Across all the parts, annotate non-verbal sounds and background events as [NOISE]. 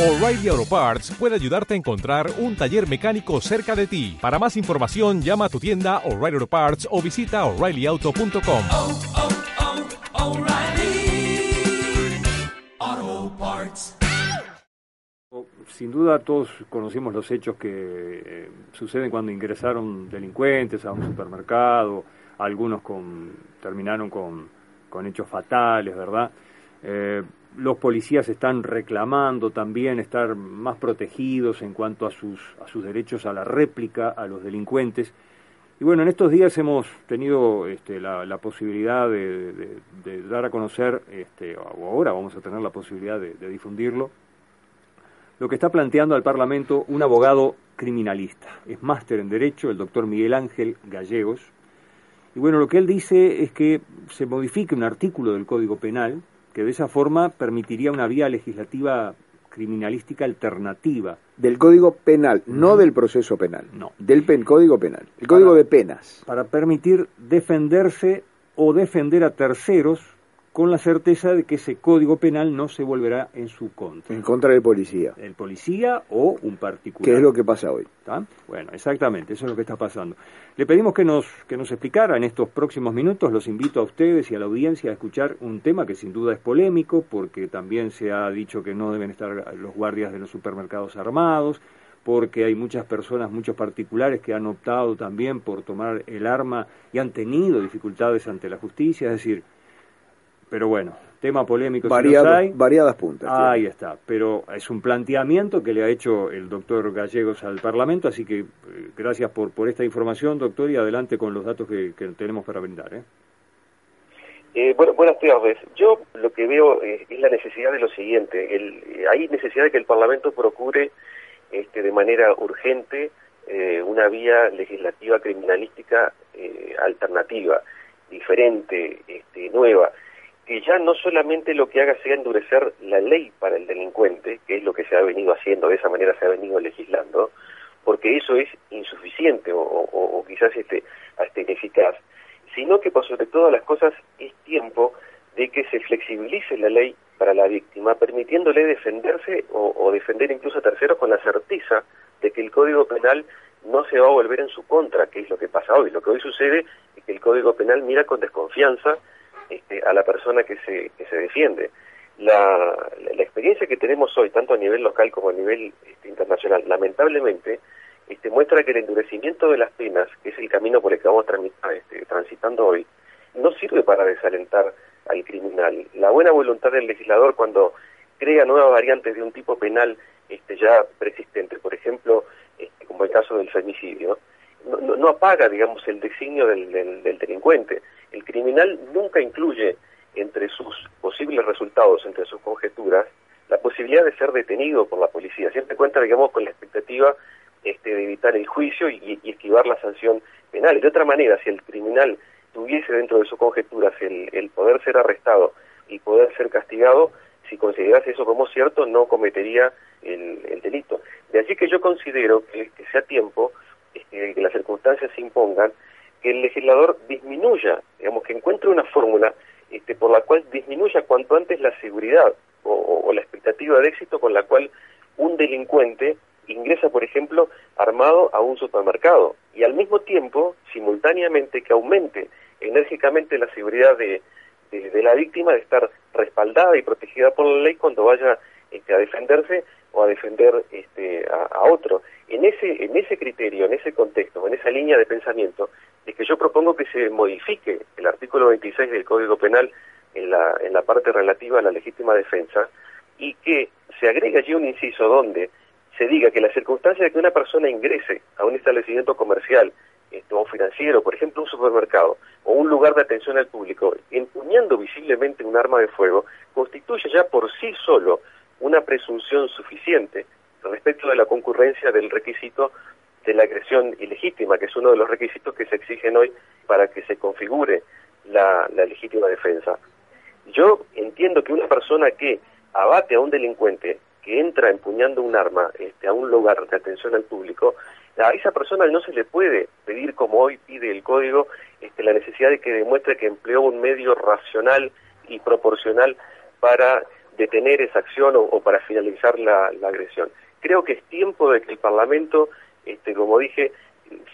O'Reilly Auto Parts puede ayudarte a encontrar un taller mecánico cerca de ti. Para más información, llama a tu tienda O'Reilly Auto Parts o visita oreillyauto.com. oh, oh, Parts. Sin duda todos conocimos los hechos que eh, suceden cuando ingresaron delincuentes a un supermercado, algunos con, terminaron con, con hechos fatales, ¿verdad? Eh, los policías están reclamando también estar más protegidos en cuanto a sus, a sus derechos a la réplica a los delincuentes. Y bueno, en estos días hemos tenido este, la, la, posibilidad de, dar a conocer, este, o ahora vamos a tener la posibilidad de, de difundirlo, lo que está planteando al Parlamento un abogado criminalista. Es máster en Derecho, el doctor Miguel Ángel Gallegos. Y bueno, lo que él dice es que se modifique un artículo del Código Penal que de esa forma permitiría una vía legislativa criminalística alternativa. Del Código Penal, no del proceso penal. No. Del pen, Código Penal. El Código Para- de Penas. Para permitir defenderse o defender a terceros con la certeza de que ese Código Penal no se volverá en su contra. En contra del policía. El policía o un particular. Que es lo que pasa hoy. ¿Está? Bueno, exactamente, eso es lo que está pasando. Le pedimos que nos, que nos explicara en estos próximos minutos, los invito a ustedes y a la audiencia a escuchar un tema que sin duda es polémico, porque también se ha dicho que no deben estar los guardias de los supermercados armados, porque hay muchas personas, muchos particulares que han optado también por tomar el arma y han tenido dificultades ante la justicia, es decir, pero bueno, tema polémico si los Variado- hay. variadas puntas. Ahí está, pero es un planteamiento que le ha hecho el doctor Gallegos al Parlamento, así que eh, gracias por, por esta información, doctor, y adelante con los datos que, que tenemos para brindar. ¿eh? Eh, bueno, buenas tardes. Yo lo que veo eh, es la necesidad de lo siguiente. El, hay necesidad de que el Parlamento procure este, de manera urgente eh, una vía legislativa criminalística eh, alternativa, diferente, este, nueva, que ya no solamente lo que haga sea endurecer la ley para el delincuente, que es lo que se ha venido haciendo, de esa manera se ha venido legislando, porque eso es insuficiente o, quizás este, hasta ineficaz, sino que por sobre todas las cosas es tiempo de que se flexibilice la ley para la víctima, permitiéndole defenderse o, o defender incluso a terceros con la certeza de que el Código Penal no se va a volver en su contra, que es lo que pasa hoy. Lo que hoy sucede es que el Código Penal mira con desconfianza este, a la persona que se, que se defiende. La, la, experiencia que tenemos hoy, tanto a nivel local como a nivel este, internacional, lamentablemente, este, muestra que el endurecimiento de las penas, que es el camino por el que vamos este, transitando hoy, no sirve para desalentar al criminal. La buena voluntad del legislador cuando crea nuevas variantes de un tipo penal este, ya preexistente, por ejemplo, este, como el caso del femicidio, no, no, no apaga, digamos, el designio del, del, del delincuente. El criminal nunca incluye entre sus posibles resultados, entre sus conjeturas, la posibilidad de ser detenido por la policía. Siempre cuenta, digamos, con la expectativa este, de evitar el juicio y, esquivar la sanción penal. De otra manera, si el criminal tuviese dentro de sus conjeturas el, poder ser arrestado y poder ser castigado, si considerase eso como cierto, no cometería el, el delito. De allí que yo considero que, que sea tiempo, este, que las circunstancias se impongan, que el legislador disminuya, digamos, que encuentre una fórmula este, por la cual disminuya cuanto antes la seguridad o, la expectativa de éxito con la cual un delincuente ingresa, por ejemplo, armado a un supermercado y al mismo tiempo, simultáneamente, que aumente enérgicamente la seguridad de la víctima de estar respaldada y protegida por la ley cuando vaya este, a defenderse o a defender este, a, a, otro. En ese, en ese criterio, en ese contexto, en esa línea de pensamiento, es que yo propongo que se modifique el artículo 26 del Código Penal en la, en la parte relativa a la legítima defensa y que se agregue allí un inciso donde se diga que la circunstancia de que una persona ingrese a un establecimiento comercial este, o financiero, por ejemplo un supermercado o un lugar de atención al público, empuñando visiblemente un arma de fuego, constituye ya por sí solo una presunción suficiente respecto de la concurrencia del requisito de la agresión ilegítima, que es uno de los requisitos que se exigen hoy para que se configure la, legítima defensa. Yo entiendo que una persona que abate a un delincuente que entra empuñando un arma este, a un lugar de atención al público, a esa persona no se le puede pedir, como hoy pide el código, este, la necesidad de que demuestre que empleó un medio racional y proporcional para detener esa acción o, para finalizar la agresión. Creo que es tiempo de que el Parlamento, este, como dije,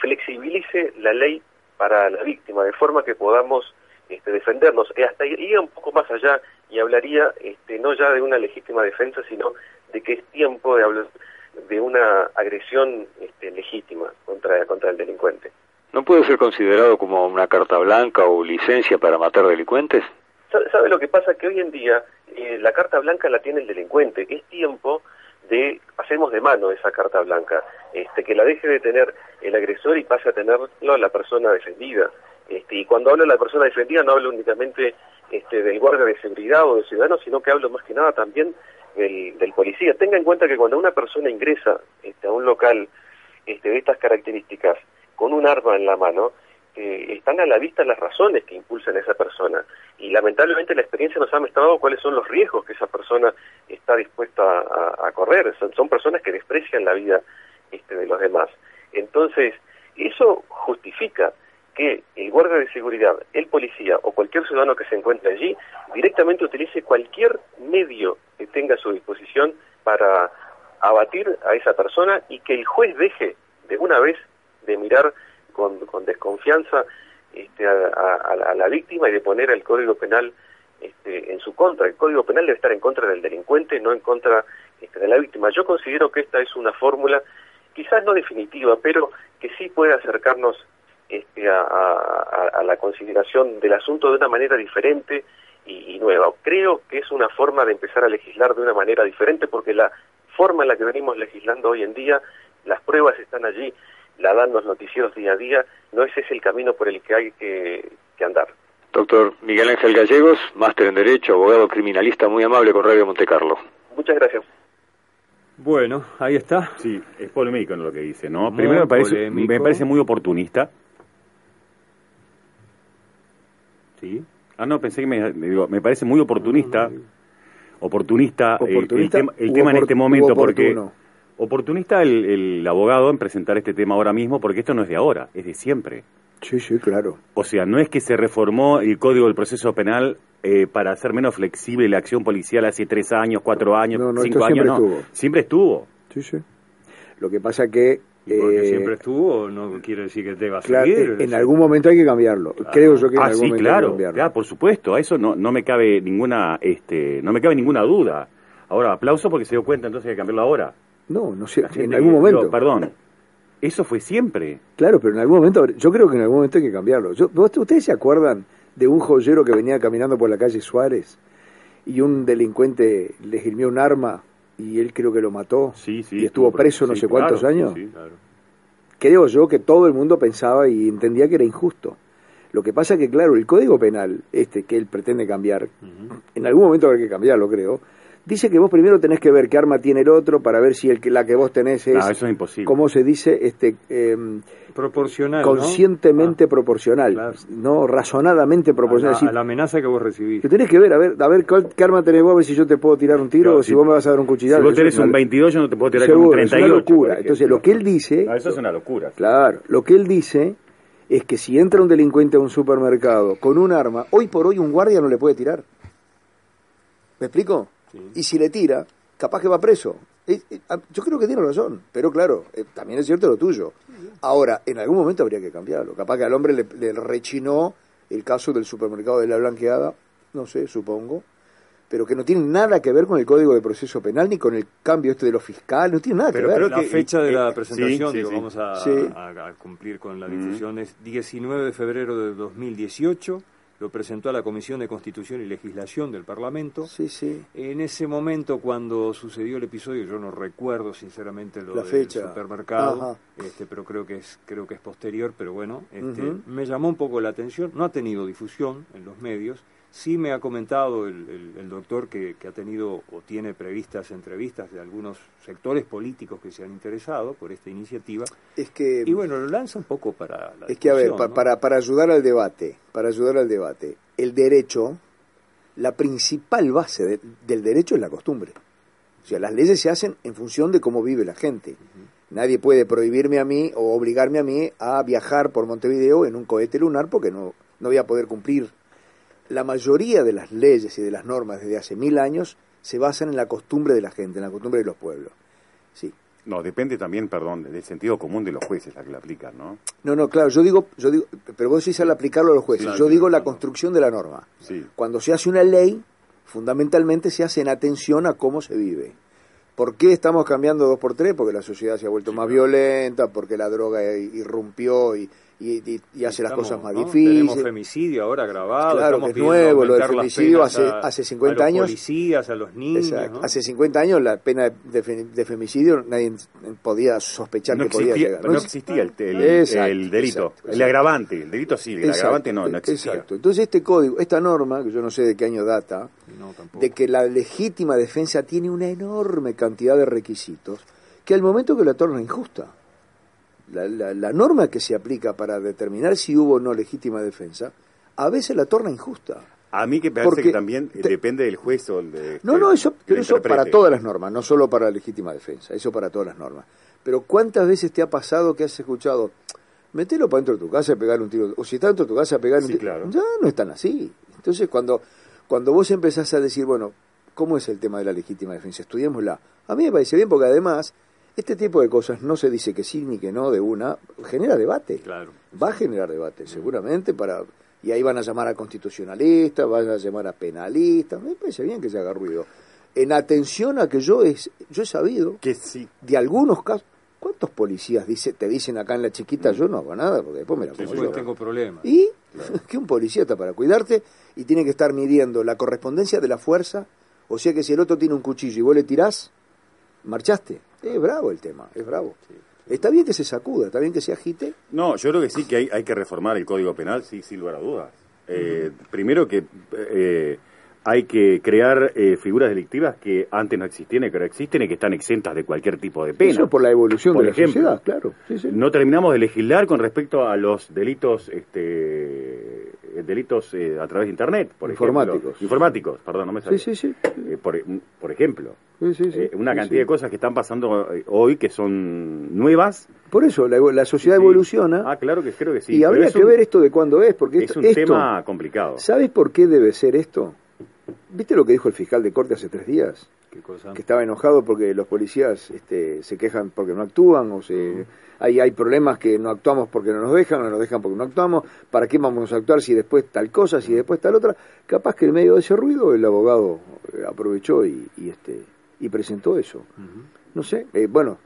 flexibilice la ley para la víctima, de forma que podamos este, defendernos. Y hasta iría un poco más allá y hablaría este, no ya de una legítima defensa, sino de que es tiempo de hablar de una agresión este, legítima contra, contra el delincuente. ¿No puede ser considerado como una carta blanca o licencia para matar delincuentes? ¿Sabe, sabe lo que pasa? Que hoy en día eh, la carta blanca la tiene el delincuente. Es tiempo de hacemos de mano esa carta blanca, este, que la deje de tener el agresor y pase a tenerlo la persona defendida. Este, y cuando hablo de la persona defendida no hablo únicamente este, del guardia de seguridad o del ciudadano, sino que hablo más que nada también del, del policía. Tenga en cuenta que cuando una persona ingresa este, a un local este, de estas características con un arma en la mano, eh, están a la vista las razones que impulsan a esa persona. Y lamentablemente la experiencia nos ha mostrado cuáles son los riesgos que esa persona está dispuesta a, correr. Son, son, personas que desprecian la vida este, de los demás. Entonces, eso justifica que el guardia de seguridad, el policía o cualquier ciudadano que se encuentre allí directamente utilice cualquier medio que tenga a su disposición para abatir a esa persona y que el juez deje de una vez de mirar con, con desconfianza este, a, la víctima y de poner el Código Penal este, en su contra. El Código Penal debe estar en contra del delincuente, no en contra este, de la víctima. Yo considero que esta es una fórmula, quizás no definitiva, pero que sí puede acercarnos este, a, a, la consideración del asunto de una manera diferente y, nueva. Creo que es una forma de empezar a legislar de una manera diferente porque la forma en la que venimos legislando hoy en día, las pruebas están allí, la dan los noticieros día a día, no ese es el camino por el que hay que, que andar. Doctor Miguel Ángel Gallegos, máster en Derecho, abogado criminalista, muy amable con Radio Monte Carlo. Muchas gracias. Bueno, ahí está. Sí, es polémico en lo que dice, ¿no? Muy Primero me parece, me parece muy oportunista. Sí. Ah, no, pensé que me, me, digo, me parece muy oportunista. Oportunista, ¿Oportunista el, el, el tema en este momento, porque. Oportunista el, el, abogado en presentar este tema ahora mismo, porque esto no es de ahora, es de siempre. Sí, sí, claro. O sea, no es que se reformó el Código del Proceso Penal eh, para hacer menos flexible la acción policial hace tres años, cuatro años, no, no, cinco años, no. Estuvo. Siempre estuvo. Sí, sí. Lo que pasa que y porque eh, siempre estuvo, no quiere decir que deba claro, seguir. En algún momento hay que cambiarlo. Claro. Creo yo que en ah, algún sí, momento claro, hay que cambiarlo. Ya, por supuesto, a eso no, no me cabe ninguna, este, no me cabe ninguna duda. Ahora, aplauso porque se dio cuenta entonces de cambiarlo ahora. No, no sé, en algún momento. Perdón, eso fue siempre. Claro, pero en algún momento, yo creo que en algún momento hay que cambiarlo. Yo, ¿Ustedes se acuerdan de un joyero que venía caminando por la calle Suárez y un delincuente le girmió un arma y él creo que lo mató sí, sí, y estuvo preso no sí, sé cuántos claro, años? Claro. Creo yo que todo el mundo pensaba y entendía que era injusto. Lo que pasa que, claro, el Código Penal, este que él pretende cambiar, uh -huh. en algún momento habrá que cambiarlo, creo, dice que vos primero tenés que ver qué arma tiene el otro para ver si el que, la que vos tenés es, no, eso es imposible. ¿cómo se dice? Este, eh, proporcional. Conscientemente ¿no? proporcional, claro. no razonadamente proporcional. A la, a la, amenaza que vos recibís. Que tenés que ver, a ver, a ver cuál, qué arma tenés vos, a ver si yo te puedo tirar un tiro claro, o si, si, vos me vas a dar un cuchillazo. Si vos tenés un 22, yo no te puedo tirar Seguro, con un 38. Es una locura. Entonces, lo que él dice. No, eso es una locura. Claro, lo que él dice es que si entra un delincuente a un supermercado con un arma, hoy por hoy un guardia no le puede tirar. ¿Me explico? Y si le tira, capaz que va preso. Yo creo que tiene razón, pero claro, eh, también es cierto lo tuyo. Ahora, en algún momento habría que cambiarlo. Capaz que al hombre le, le rechinó el caso del supermercado de la blanqueada, no sé, supongo, pero que no tiene nada que ver con el Código de Proceso Penal ni con el cambio este de lo fiscal, no tiene nada pero que ver. Pero la que, fecha de la eh, presentación, sí, digo, sí, vamos a, sí. a, a, cumplir con la difusión, mm. es 19 de febrero de 2018 lo presentó a la Comisión de Constitución y Legislación del Parlamento. Sí, sí. En ese momento, cuando sucedió el episodio, yo no recuerdo sinceramente lo la del fecha. supermercado, este, pero creo que es creo que es posterior. Pero bueno, este, uh -huh. me llamó un poco la atención. No ha tenido difusión en los medios. Sí me ha comentado el, el, el doctor que, que, ha tenido o tiene previstas entrevistas de algunos sectores políticos que se han interesado por esta iniciativa. Es que y bueno lo lanza un poco para la es que a ver ¿no? para para ayudar al debate para ayudar al debate el derecho la principal base de, del derecho es la costumbre o sea las leyes se hacen en función de cómo vive la gente uh -huh. nadie puede prohibirme a mí o obligarme a mí a viajar por Montevideo en un cohete lunar porque no no voy a poder cumplir la mayoría de las leyes y de las normas desde hace mil años se basan en la costumbre de la gente, en la costumbre de los pueblos. Sí. No, depende también, perdón, del sentido común de los jueces la que la aplican, ¿no? No, no, claro, yo digo, yo digo, pero vos decís al aplicarlo a los jueces, yo digo la construcción de la norma. Sí. Cuando se hace una ley, fundamentalmente se hace en atención a cómo se vive. ¿Por qué estamos cambiando dos por tres? Porque la sociedad se ha vuelto más violenta, porque la droga irrumpió y, y, y, hace las cosas más difíciles. Tenemos femicidio ahora grabado. Claro, que es nuevo, lo del femicidio hace, a, hace 50 a años. los policías, a los niños. Hace 50 años la pena de, de, femicidio nadie podía sospechar no que existía, podía llegar. No, no existía el, el, exacto, el delito, exacto, el agravante. El delito sí, el exacto, agravante no, no existía. Exacto. Entonces este código, esta norma, que yo no sé de qué año data, no, de que la legítima defensa tiene una enorme cantidad de requisitos, que al momento que la torna injusta la, la, la, norma que se aplica para determinar si hubo o no legítima defensa, a veces la torna injusta. A mí que parece Porque que también te- depende del juez o el de... No, no, eso, pero eso para todas las normas, no solo para la legítima defensa, eso para todas las normas. Pero ¿cuántas veces te ha pasado que has escuchado, metelo para dentro de tu casa y pegar un tiro, o si está dentro de tu casa, pegar un Sí, tiro? claro. Ya no están así. Entonces, cuando, cuando vos empezás a decir, bueno, ¿cómo es el tema de la legítima defensa? Estudiémosla. A mí me parece bien porque además, este tipo de cosas no se dice que sí ni que no de una, genera debate. Claro. Va a generar debate, seguramente, para y ahí van a llamar a constitucionalistas, van a llamar a penalistas, me parece bien que se haga ruido. En atención a que yo, es, yo he sabido Que sí. de algunos casos, ¿cuántos policías dice, te dicen acá en la chiquita, yo no hago nada, porque después me la como Después yo? tengo problemas. Y [LAUGHS] que un policía está para cuidarte y tiene que estar midiendo la correspondencia de la fuerza, o sea que si el otro tiene un cuchillo y vos le tirás, marchaste. Es bravo el tema, es bravo. Está bien que se sacuda, está bien que se agite, No, yo creo que sí que hay, hay que reformar el Código Penal, sí, sin lugar a dudas. Eh, Primero que eh, hay que crear eh, figuras delictivas que antes no existían y que ahora existen y que están exentas de cualquier tipo de pena. Eso por la evolución Por de ejemplo, la sociedad, claro. Sí, sí. No terminamos de legislar con respecto a los delitos este, delitos eh, a través de Internet, por Informáticos. ejemplo. Informáticos, perdón, no me Sí, sale. sí, sí. Eh, por, por ejemplo, Sí, sí, sí. eh, una Sí, cantidad sí. de cosas que están pasando hoy que son nuevas. Por eso, la, la sociedad Sí. evoluciona Ah, claro que creo que sí. y habría es que un- ver esto de cuándo es, porque Es esto, un esto- tema complicado. ¿Sabes por qué debe ser esto? ¿Viste lo que dijo el fiscal de corte hace tres días? ¿Qué cosa? Que estaba enojado porque los policías este, se quejan porque no actúan, o se, hay, hay problemas que no actuamos porque no nos dejan, o no nos dejan porque no actuamos. ¿Para qué vamos a actuar si después tal cosa, si después tal otra? Capaz que en medio de ese ruido el abogado eh, aprovechó y, y, este, y presentó eso. No sé, eh, bueno,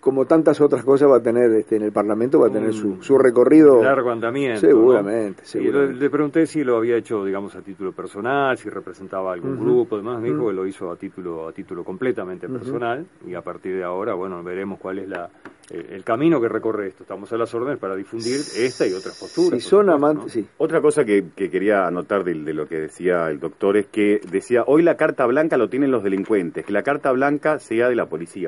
como tantas otras cosas va a tener este, en el Parlamento, va a tener su, su recorrido. largo andamiento. Seguramente, ¿no? Y seguramente. le, le pregunté si lo había hecho, digamos, a título personal, si representaba algún Ujú. grupo, demás. Me dijo Ujú. que lo hizo a título, a título completamente Ujú. personal y a partir de ahora, bueno, veremos cuál es la, el, el camino que recorre esto. Estamos a las órdenes para difundir esta y otras posturas. Si son supuesto, amantes, ¿no? sí. Otra cosa que, que quería anotar de, de lo que decía el doctor es que decía, hoy la carta blanca lo tienen los delincuentes, que la carta blanca sea de la policía.